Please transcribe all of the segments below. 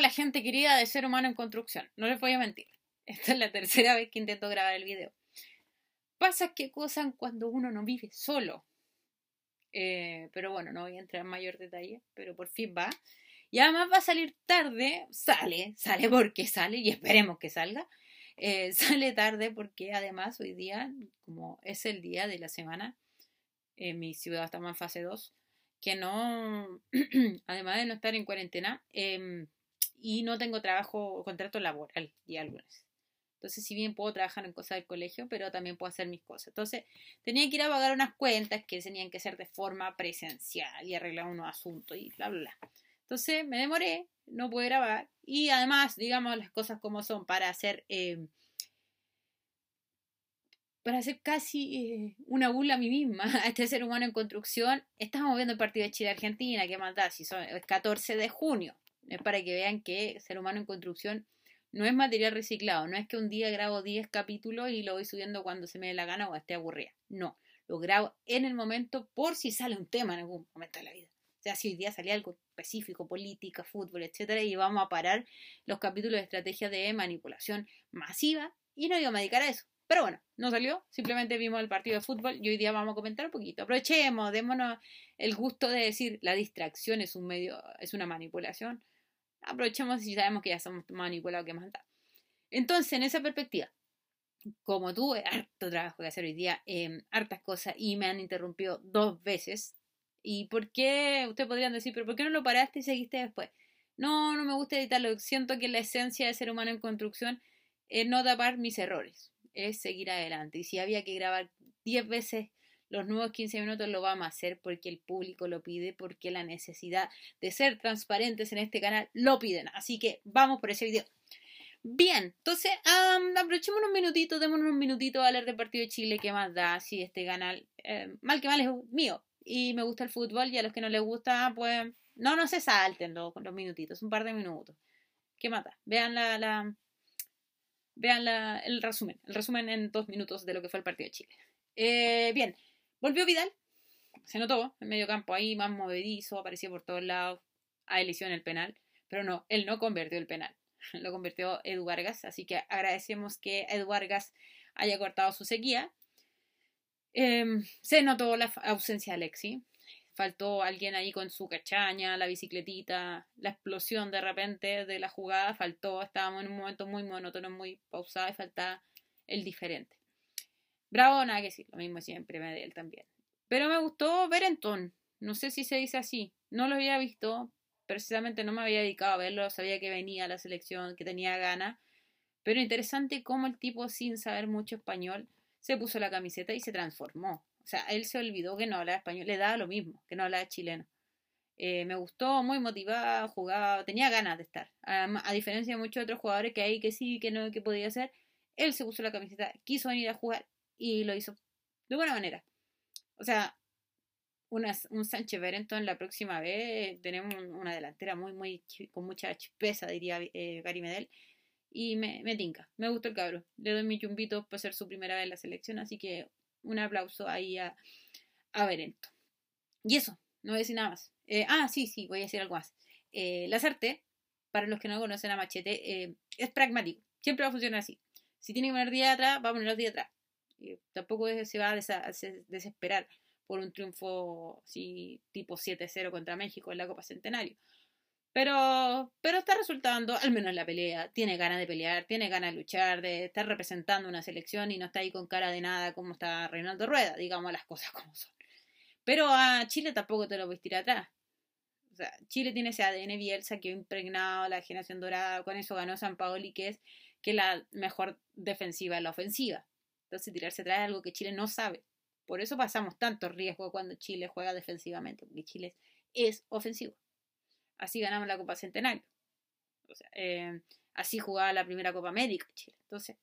Hola gente querida de Ser Humano en Construcción. No les voy a mentir. Esta es la tercera vez que intento grabar el video. Pasa que cosas cuando uno no vive solo. Eh, pero bueno, no voy a entrar en mayor detalle, pero por fin va. Y además va a salir tarde, sale, sale porque sale y esperemos que salga. Eh, sale tarde porque además hoy día, como es el día de la semana, en mi ciudad estamos en fase 2, que no, además de no estar en cuarentena, em, y no tengo trabajo, contrato laboral y lunes. Entonces, si bien puedo trabajar en cosas del colegio, pero también puedo hacer mis cosas. Entonces, tenía que ir a pagar unas cuentas que tenían que ser de forma presencial y arreglar unos asuntos y bla, bla, bla. Entonces, me demoré, no pude grabar. Y además, digamos las cosas como son, para hacer, eh, para hacer casi eh, una burla a mí misma, a este ser humano en construcción, estamos viendo el partido de Chile-Argentina, que más da, si son el 14 de junio. Es para que vean que ser humano en construcción no es material reciclado, no es que un día grabo 10 capítulos y lo voy subiendo cuando se me dé la gana o esté aburrida. No, lo grabo en el momento por si sale un tema en algún momento de la vida. O sea, si hoy día salía algo específico, política, fútbol, etcétera, y vamos a parar los capítulos de estrategia de manipulación masiva y no iba a dedicar a eso. Pero bueno, no salió, simplemente vimos el partido de fútbol y hoy día vamos a comentar un poquito. Aprovechemos, démonos el gusto de decir la distracción es un medio, es una manipulación aprovechemos y sabemos que ya somos manipulados que más. Entonces, en esa perspectiva, como tuve harto trabajo que hacer hoy día, eh, hartas cosas y me han interrumpido dos veces. ¿Y por qué? Ustedes podrían decir, pero ¿por qué no lo paraste y seguiste después? No, no me gusta editarlo. Siento que la esencia de ser humano en construcción es no tapar mis errores, es seguir adelante. Y si había que grabar 10 veces los nuevos 15 minutos lo vamos a hacer porque el público lo pide, porque la necesidad de ser transparentes en este canal lo piden. Así que vamos por ese video. Bien, entonces aprovechemos unos minutitos, démonos unos minutitos a hablar del partido de Chile, que más da si este canal, eh, mal que mal es mío, y me gusta el fútbol, y a los que no les gusta, pues no, no se salten los, los minutitos, un par de minutos. ¿Qué mata? Vean la, la vean la, el resumen, el resumen en dos minutos de lo que fue el partido de Chile. Eh, bien, Volvió Vidal, se notó en medio campo ahí, más movedizo, aparecía por todos lados, a él el penal, pero no, él no convirtió el penal, lo convirtió Edu Vargas, así que agradecemos que Edu Vargas haya cortado su sequía. Em, se notó la ausencia de Alexi, faltó alguien ahí con su cachaña, la bicicletita, la explosión de repente de la jugada, faltó, estábamos en un momento muy monótono, muy pausado y faltaba el diferente. Bravo, nada que decir, lo mismo siempre me de él también. Pero me gustó Berenton, no sé si se dice así, no lo había visto, precisamente no me había dedicado a verlo, sabía que venía a la selección, que tenía ganas, pero interesante cómo el tipo sin saber mucho español se puso la camiseta y se transformó. O sea, él se olvidó que no hablaba español, le daba lo mismo, que no hablaba chileno. Eh, me gustó, muy motivado, jugaba, tenía ganas de estar. A, a, diferencia de muchos otros jugadores que hay que sí, que no, que podía hacer, él se puso la camiseta, quiso venir a jugar y lo hizo de buena manera. O sea, un Sánchez Berenton la próxima vez tenemos una delantera muy, muy con mucha chispeza, diría eh, Gary Medel. Y me, me tinca, me gustó el cabro. Le doy mi chumbito para ser su primera vez en la selección, así que un aplauso ahí a, a Berenton. Y eso, no voy a decir nada más. Eh, ah, sí, sí, voy a decir algo más. Eh, Lazarte, para los que no conocen a Machete, eh, es pragmático. Siempre va a funcionar así. Si tiene que poner día atrás, va a poner los días atrás tampoco se va a desesperar por un triunfo así, tipo 7-0 contra México en la Copa Centenario. Pero, pero está resultando, al menos la pelea, tiene ganas de pelear, tiene ganas de luchar, de estar representando una selección y no está ahí con cara de nada como está Reinaldo Rueda, digamos las cosas como son. Pero a Chile tampoco te lo a tirar atrás. Chile tiene ese ADN Bielsa que ha impregnado la generación dorada, con eso ganó San Paoli, que es que la mejor defensiva es la ofensiva. Entonces tirarse atrás es algo que Chile no sabe. Por eso pasamos tanto riesgo cuando Chile juega defensivamente, porque Chile es ofensivo. Así ganamos la Copa Centenario. Eh, así jugaba la primera Copa América Chile. Entonces,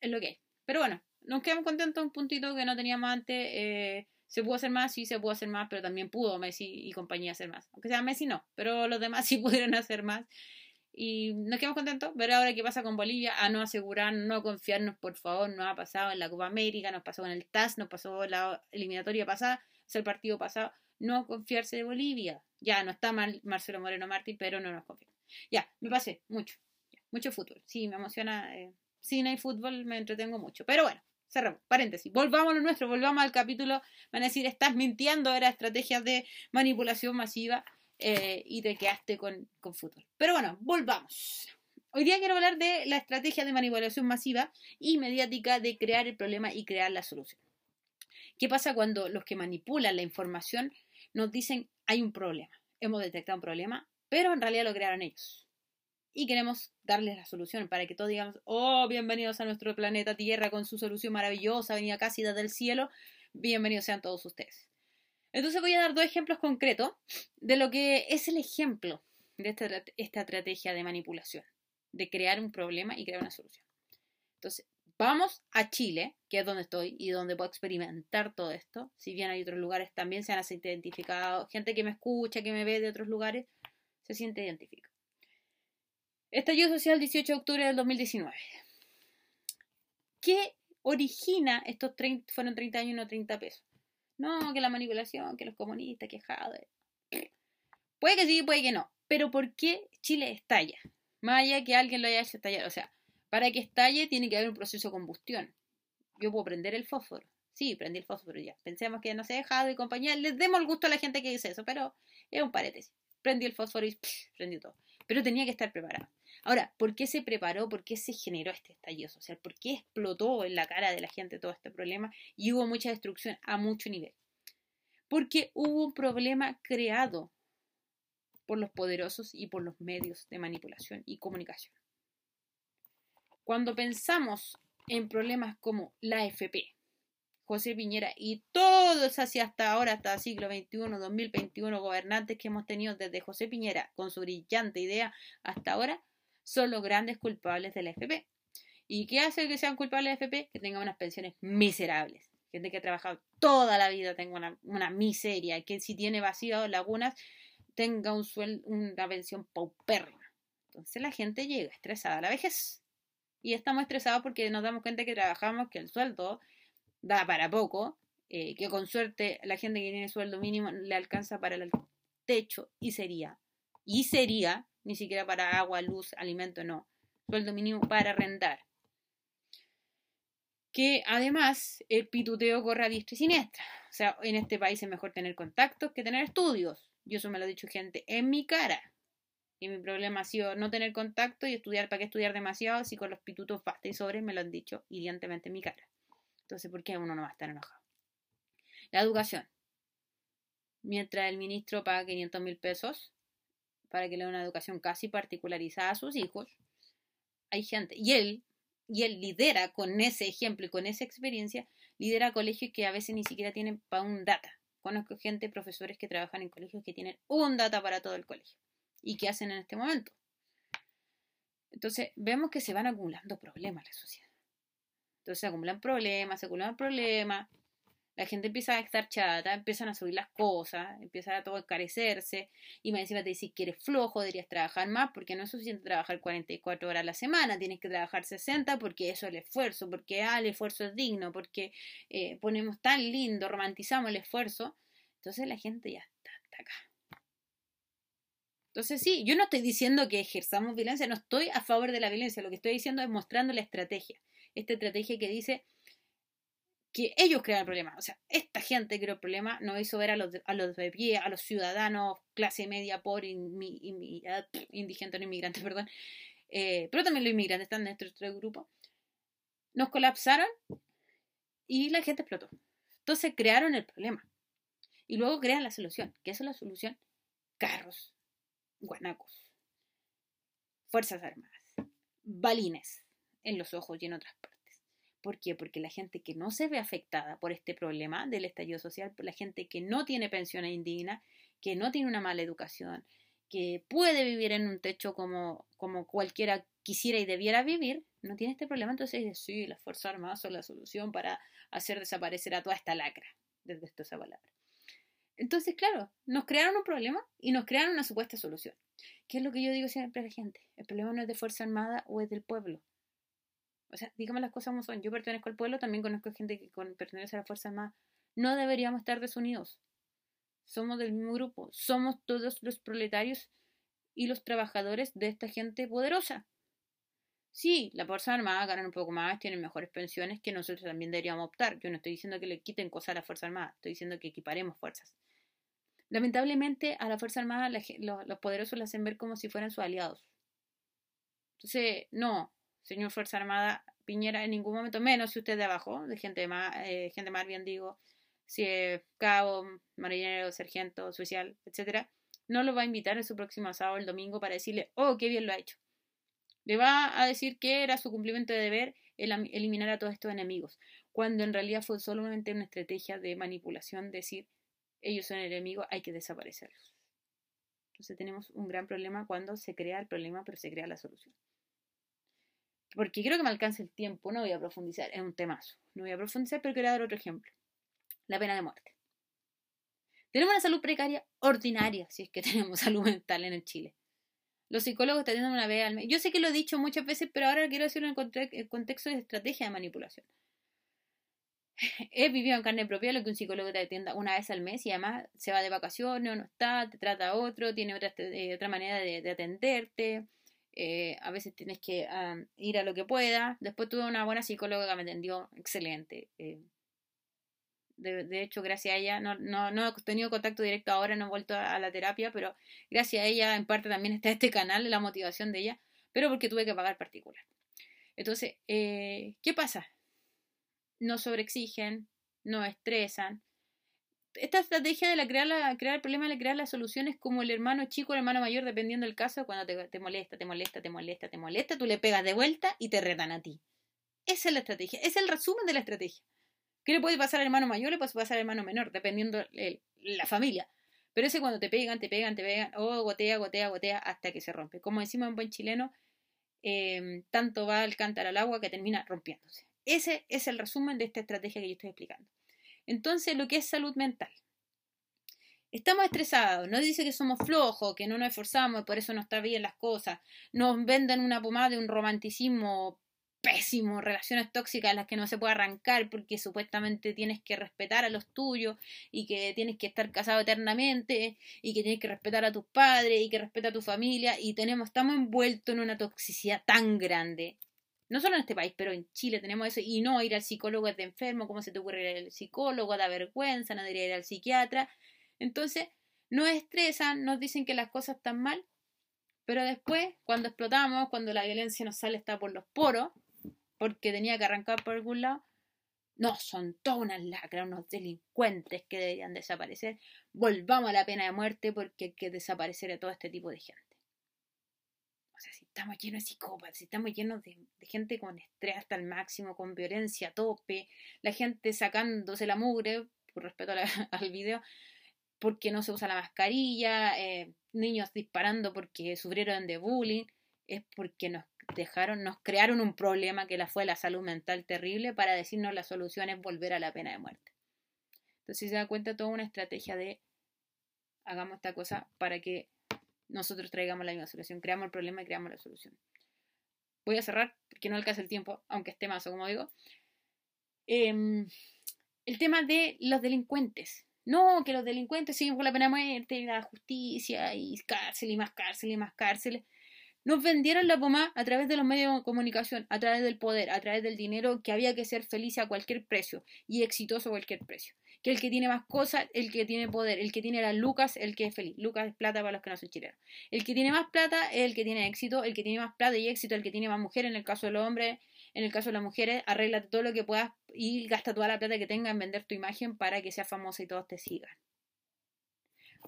es lo que hay. Pero bueno, nos quedamos contentos un puntito que no teníamos antes. Eh, se pudo hacer más, sí se pudo hacer más, pero también pudo Messi y compañía hacer más. Aunque sea Messi no, pero los demás sí pudieron hacer más. Y nos quedamos contentos. Ver ahora qué pasa con Bolivia. A no asegurar, no confiarnos, por favor. Nos ha pasado en la Copa América, nos pasó en el TAS, nos pasó la eliminatoria pasada, es el partido pasado. No confiarse de Bolivia. Ya no está mal Marcelo Moreno Martí, pero no nos confiamos. Ya, me pasé, mucho. mucho fútbol. Sí, me emociona. Eh, cine y fútbol me entretengo mucho. Pero bueno, cerramos. Paréntesis. Volvamos a lo nuestro, volvamos al capítulo. Van a decir, estás mintiendo, era estrategias de manipulación masiva eh, y te quedaste con, con fútbol. Pero bueno, volvamos. Hoy día quiero hablar de la estrategia de manipulación masiva y mediática de crear el problema y crear la solución. ¿Qué pasa cuando los que manipulan la información nos dicen hay un problema? Hemos detectado un problema, pero en realidad lo crearon ellos. Y queremos darles la solución para que todos digamos, oh, bienvenidos a nuestro planeta Tierra con su solución maravillosa, venía casi desde el cielo, bienvenidos sean todos ustedes. Entonces voy a dar dos ejemplos concretos de lo que es el ejemplo de esta, esta estrategia de manipulación de crear un problema y crear una solución. Entonces, vamos a Chile, que es donde estoy y donde puedo experimentar todo esto. Si bien hay otros lugares, también se han identificado. Gente que me escucha, que me ve de otros lugares, se siente identificada. Estallido social 18 de octubre del 2019. ¿Qué origina estos 30, fueron 30 años y no 30 pesos? No, que la manipulación, que los comunistas, que Jade. Puede que sí, puede que no. Pero ¿por qué Chile estalla? Más allá que alguien lo haya hecho estallar. O sea, para que estalle tiene que haber un proceso de combustión. Yo puedo prender el fósforo. Sí, prendí el fósforo ya. Pensemos que no se ha dejado de compañía. Les demos el gusto a la gente que dice eso, pero es un paréntesis. Prendí el fósforo y prendí todo. Pero tenía que estar preparado. Ahora, ¿por qué se preparó? ¿Por qué se generó este estallido social? ¿Por qué explotó en la cara de la gente todo este problema y hubo mucha destrucción a mucho nivel? Porque hubo un problema creado por los poderosos y por los medios de manipulación y comunicación. Cuando pensamos en problemas como la FP, José Piñera y todos hacia hasta ahora, hasta siglo XXI, 2021, gobernantes que hemos tenido desde José Piñera con su brillante idea hasta ahora, son los grandes culpables de la FP. ¿Y qué hace que sean culpables de la FP? Que tengan unas pensiones miserables. Gente que ha trabajado toda la vida tenga una, una miseria, que si tiene vacío lagunas, tenga un sueldo, una pensión paupérrima. Entonces la gente llega estresada a la vejez. Y estamos estresados porque nos damos cuenta que trabajamos, que el sueldo da para poco, eh, que con suerte la gente que tiene sueldo mínimo le alcanza para el techo y sería, y sería, ni siquiera para agua, luz, alimento, no, sueldo mínimo para rentar. Que además el pituteo corre a diestra y siniestra. O sea, en este país es mejor tener contactos que tener estudios. Y eso me lo ha dicho gente en mi cara. Y mi problema ha sido no tener contacto y estudiar. ¿Para qué estudiar demasiado si con los pitutos basta y sobres me lo han dicho hirientemente en mi cara? Entonces, ¿por qué uno no va a estar enojado? La educación. Mientras el ministro paga 500 mil pesos para que le dé una educación casi particularizada a sus hijos, hay gente, y él, y él lidera con ese ejemplo y con esa experiencia, lidera colegios que a veces ni siquiera tienen para un data. Conozco gente, profesores que trabajan en colegios que tienen un data para todo el colegio. ¿Y qué hacen en este momento? Entonces, vemos que se van acumulando problemas en la sociedad. Entonces, se acumulan problemas, se acumulan problemas, la gente empieza a estar chata, empiezan a subir las cosas, empieza a todo encarecerse, y más encima te dicen que eres flojo, deberías trabajar más, porque no es suficiente trabajar 44 horas a la semana, tienes que trabajar 60 porque eso es el esfuerzo, porque ah, el esfuerzo es digno, porque eh, ponemos tan lindo, romantizamos el esfuerzo, entonces la gente ya está, está acá. Entonces sí, yo no estoy diciendo que ejerzamos violencia, no estoy a favor de la violencia, lo que estoy diciendo es mostrando la estrategia, esta estrategia que dice que ellos crean el problema. O sea, esta gente creó el problema, no hizo ver a los, a los de a los ciudadanos, clase media, por ah, indigentes, no inmigrantes, perdón, eh, pero también los inmigrantes están dentro de este grupo. Nos colapsaron y la gente explotó. Entonces crearon el problema. Y luego crean la solución. ¿Qué es la solución? Carros, guanacos, fuerzas armadas, balines en los ojos y en otras partes. ¿Por qué? Porque la gente que no se ve afectada por este problema del estallido social, la gente que no tiene pensión indigna, que no tiene una mala educación, que puede vivir en un techo como, como cualquiera quisiera y debiera vivir, no tiene este problema, entonces dice, sí, las Fuerzas Armadas son la solución para hacer desaparecer a toda esta lacra, desde esta esa palabra. Entonces, claro, nos crearon un problema y nos crearon una supuesta solución. ¿Qué es lo que yo digo siempre a la gente? El problema no es de Fuerza Armada o es del pueblo. O sea, digamos las cosas como son. Yo pertenezco al pueblo, también conozco gente que pertenece a la Fuerza Armada. No deberíamos estar desunidos. Somos del mismo grupo. Somos todos los proletarios y los trabajadores de esta gente poderosa. Sí, la Fuerza Armada ganan un poco más, tienen mejores pensiones que nosotros también deberíamos optar. Yo no estoy diciendo que le quiten cosas a la Fuerza Armada, estoy diciendo que equiparemos fuerzas. Lamentablemente a la Fuerza Armada los, poderosos la hacen ver como si fueran sus aliados. Entonces, no, señor Fuerza Armada, Piñera en ningún momento, menos si usted de abajo, de gente más, eh, gente más bien digo, si es cabo, marinero, sargento, oficial, etcétera, no lo va a invitar en su próximo sábado el domingo para decirle, oh, qué bien lo ha hecho. Le va a decir que era su cumplimiento de deber el eliminar a todos estos enemigos, cuando en realidad fue solamente una estrategia de manipulación, decir, ellos son enemigos, hay que desaparecerlos. Entonces tenemos un gran problema cuando se crea el problema, pero se crea la solución. Porque creo que me alcance el tiempo, no voy a profundizar, es un temazo. No voy a profundizar, pero quiero dar otro ejemplo. La pena de muerte. Tenemos una salud precaria ordinaria, si es que tenemos salud mental en el Chile. Los psicólogos te atienden una vez al mes. Yo sé que lo he dicho muchas veces, pero ahora quiero decirlo en el contexto de estrategia de manipulación. He vivido en carne propia lo que un psicólogo te atienda una vez al mes y además se va de vacaciones o no está, te trata otro, tiene otra, eh, otra manera de, atenderte. Eh, a veces tienes que ir a lo que pueda. Después tuve una buena psicóloga que me atendió excelente. Eh, de, hecho, gracias a ella, no, no, no, he tenido contacto directo ahora, no he vuelto a, la terapia, pero gracias a ella, en parte también está este canal, la motivación de ella, pero porque tuve que pagar particular. Entonces, eh, ¿qué pasa? No sobreexigen, no estresan. Esta estrategia de la crear, la, crear el problema de crear las soluciones como el hermano chico o el hermano mayor, dependiendo del caso, cuando te, te molesta, te molesta, te molesta, te molesta, tú le pegas de vuelta y te retan a ti. Esa es la estrategia, es el resumen de la estrategia. ¿Qué le puede pasar al hermano mayor? Le puede pasar al hermano menor, dependiendo la familia. Pero ese cuando te pegan, te pegan, te pegan, o oh, gotea, gotea, gotea, hasta que se rompe. Como decimos en buen chileno, em, tanto va el cántaro al agua que termina rompiéndose. Ese es el resumen de esta estrategia que yo estoy explicando. Entonces, lo que es salud mental. Estamos estresados, nos dice que somos flojos, que no nos esforzamos y por eso no está bien las cosas. Nos venden una pomada de un romanticismo pésimo, relaciones tóxicas a las que no se puede arrancar porque supuestamente tienes que respetar a los tuyos y que tienes que estar casado eternamente y que tienes que respetar a tus padres y que respeta a tu familia y tenemos, estamos envueltos en una toxicidad tan grande. No solo en este país, pero en Chile tenemos eso y no ir al psicólogo es de enfermo, ¿cómo se te ocurre ir al psicólogo? Da vergüenza, no debería ir al psiquiatra. Entonces, nos estresan, nos dicen que las cosas están mal, pero después, cuando explotamos, cuando la violencia nos sale está por los poros, porque tenía que arrancar por algún lado. No, son todas unas lacras, unos delincuentes que deberían desaparecer. Volvamos a la pena de muerte porque hay que desaparecer a todo este tipo de gente. Sea, si estamos llenos de psicópatas, si estamos llenos de, gente con estrés hasta el máximo, con violencia a tope, la gente sacándose la mugre, por respeto al video, porque no se usa la mascarilla, eh, niños disparando porque sufrieron de bullying, es porque nos dejaron, nos crearon un problema que la fue la salud mental terrible para decirnos la solución es volver a la pena de muerte. Entonces, se da cuenta, toda una estrategia de hagamos esta cosa para que nosotros traigamos la misma solución, creamos el problema y creamos la solución. Voy a cerrar porque no alcanza el tiempo, aunque esté más, como digo. Em, el tema de los delincuentes. No, que los delincuentes siguen con la pena de muerte y la justicia y cárcel y más cárcel y más cárcel. Nos vendieron la pomada a través de los medios de comunicación, a través del poder, a través del dinero, que había que ser feliz a cualquier precio y exitoso a cualquier precio. Que el que tiene más cosas, el que tiene poder, el que tiene las lucas, el que es feliz. Lucas es plata para los que no son chilenos. El que tiene más plata es el que tiene éxito, el que tiene más plata y éxito, el que tiene más mujeres, en el caso de los hombres, en el caso de las mujeres, arregla todo lo que puedas y gasta toda la plata que tenga en vender tu imagen para que sea famosa y todos te sigan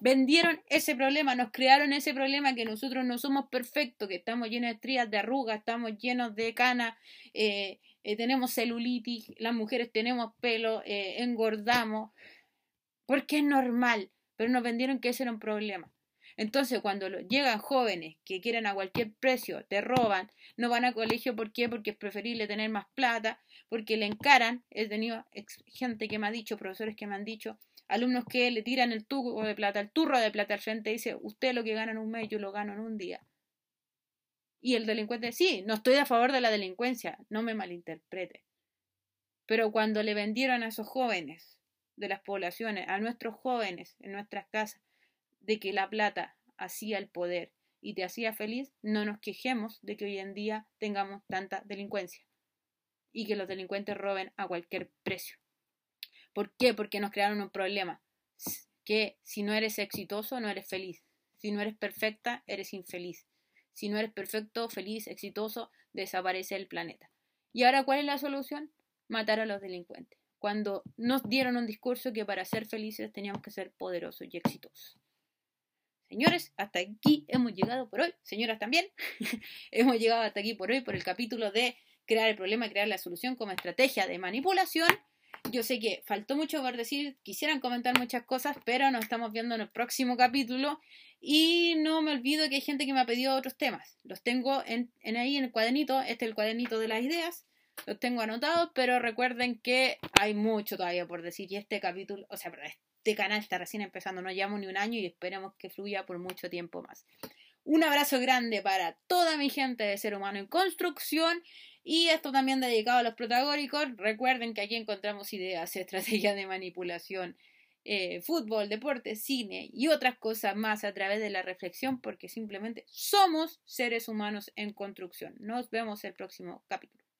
vendieron ese problema, nos crearon ese problema que nosotros no somos perfectos, que estamos llenos de estrías, de arrugas, estamos llenos de canas, eh, eh, tenemos celulitis, las mujeres tenemos pelo, eh, engordamos, porque es normal, pero nos vendieron que ese era un problema. Entonces, cuando llegan jóvenes que quieren a cualquier precio, te roban, no van a colegio, ¿por qué? Porque es preferible tener más plata, porque le encaran. He tenido gente que me ha dicho, profesores que me han dicho, alumnos que le tiran el tubo de plata, el turro de plata al frente y dice, usted lo que gana en un mes, yo lo gano en un día. Y el delincuente, sí, no estoy a favor de la delincuencia, no me malinterprete. Pero cuando le vendieron a esos jóvenes de las poblaciones, a nuestros jóvenes en nuestras casas, de que la plata hacía el poder y te hacía feliz, no nos quejemos de que hoy en día tengamos tanta delincuencia y que los delincuentes roben a cualquier precio. ¿Por qué? Porque nos crearon un problema, que si no eres exitoso no eres feliz, si no eres perfecta eres infeliz, si no eres perfecto, feliz, exitoso, desaparece el planeta. ¿Y ahora cuál es la solución? Matar a los delincuentes. Cuando nos dieron un discurso que para ser felices teníamos que ser poderosos y exitosos. Señores, hasta aquí hemos llegado por hoy. Señoras también. hemos llegado hasta aquí por hoy por el capítulo de crear el problema y crear la solución como estrategia de manipulación. Yo sé que faltó mucho por decir, quisieran comentar muchas cosas, pero nos estamos viendo en el próximo capítulo. Y no me olvido que hay gente que me ha pedido otros temas. Los tengo en, ahí en el cuadernito, este es el cuadernito de las ideas, los tengo anotados, pero recuerden que hay mucho todavía por decir. Y este capítulo, o sea, este canal está recién empezando, no llevamos ni un año y esperemos que fluya por mucho tiempo más. Un abrazo grande para toda mi gente de Ser Humano en Construcción y esto también dedicado a los protagónicos. Recuerden que aquí encontramos ideas, estrategias de manipulación, eh, fútbol, deporte, cine y otras cosas más a través de la reflexión porque simplemente somos seres humanos en construcción. Nos vemos el próximo capítulo.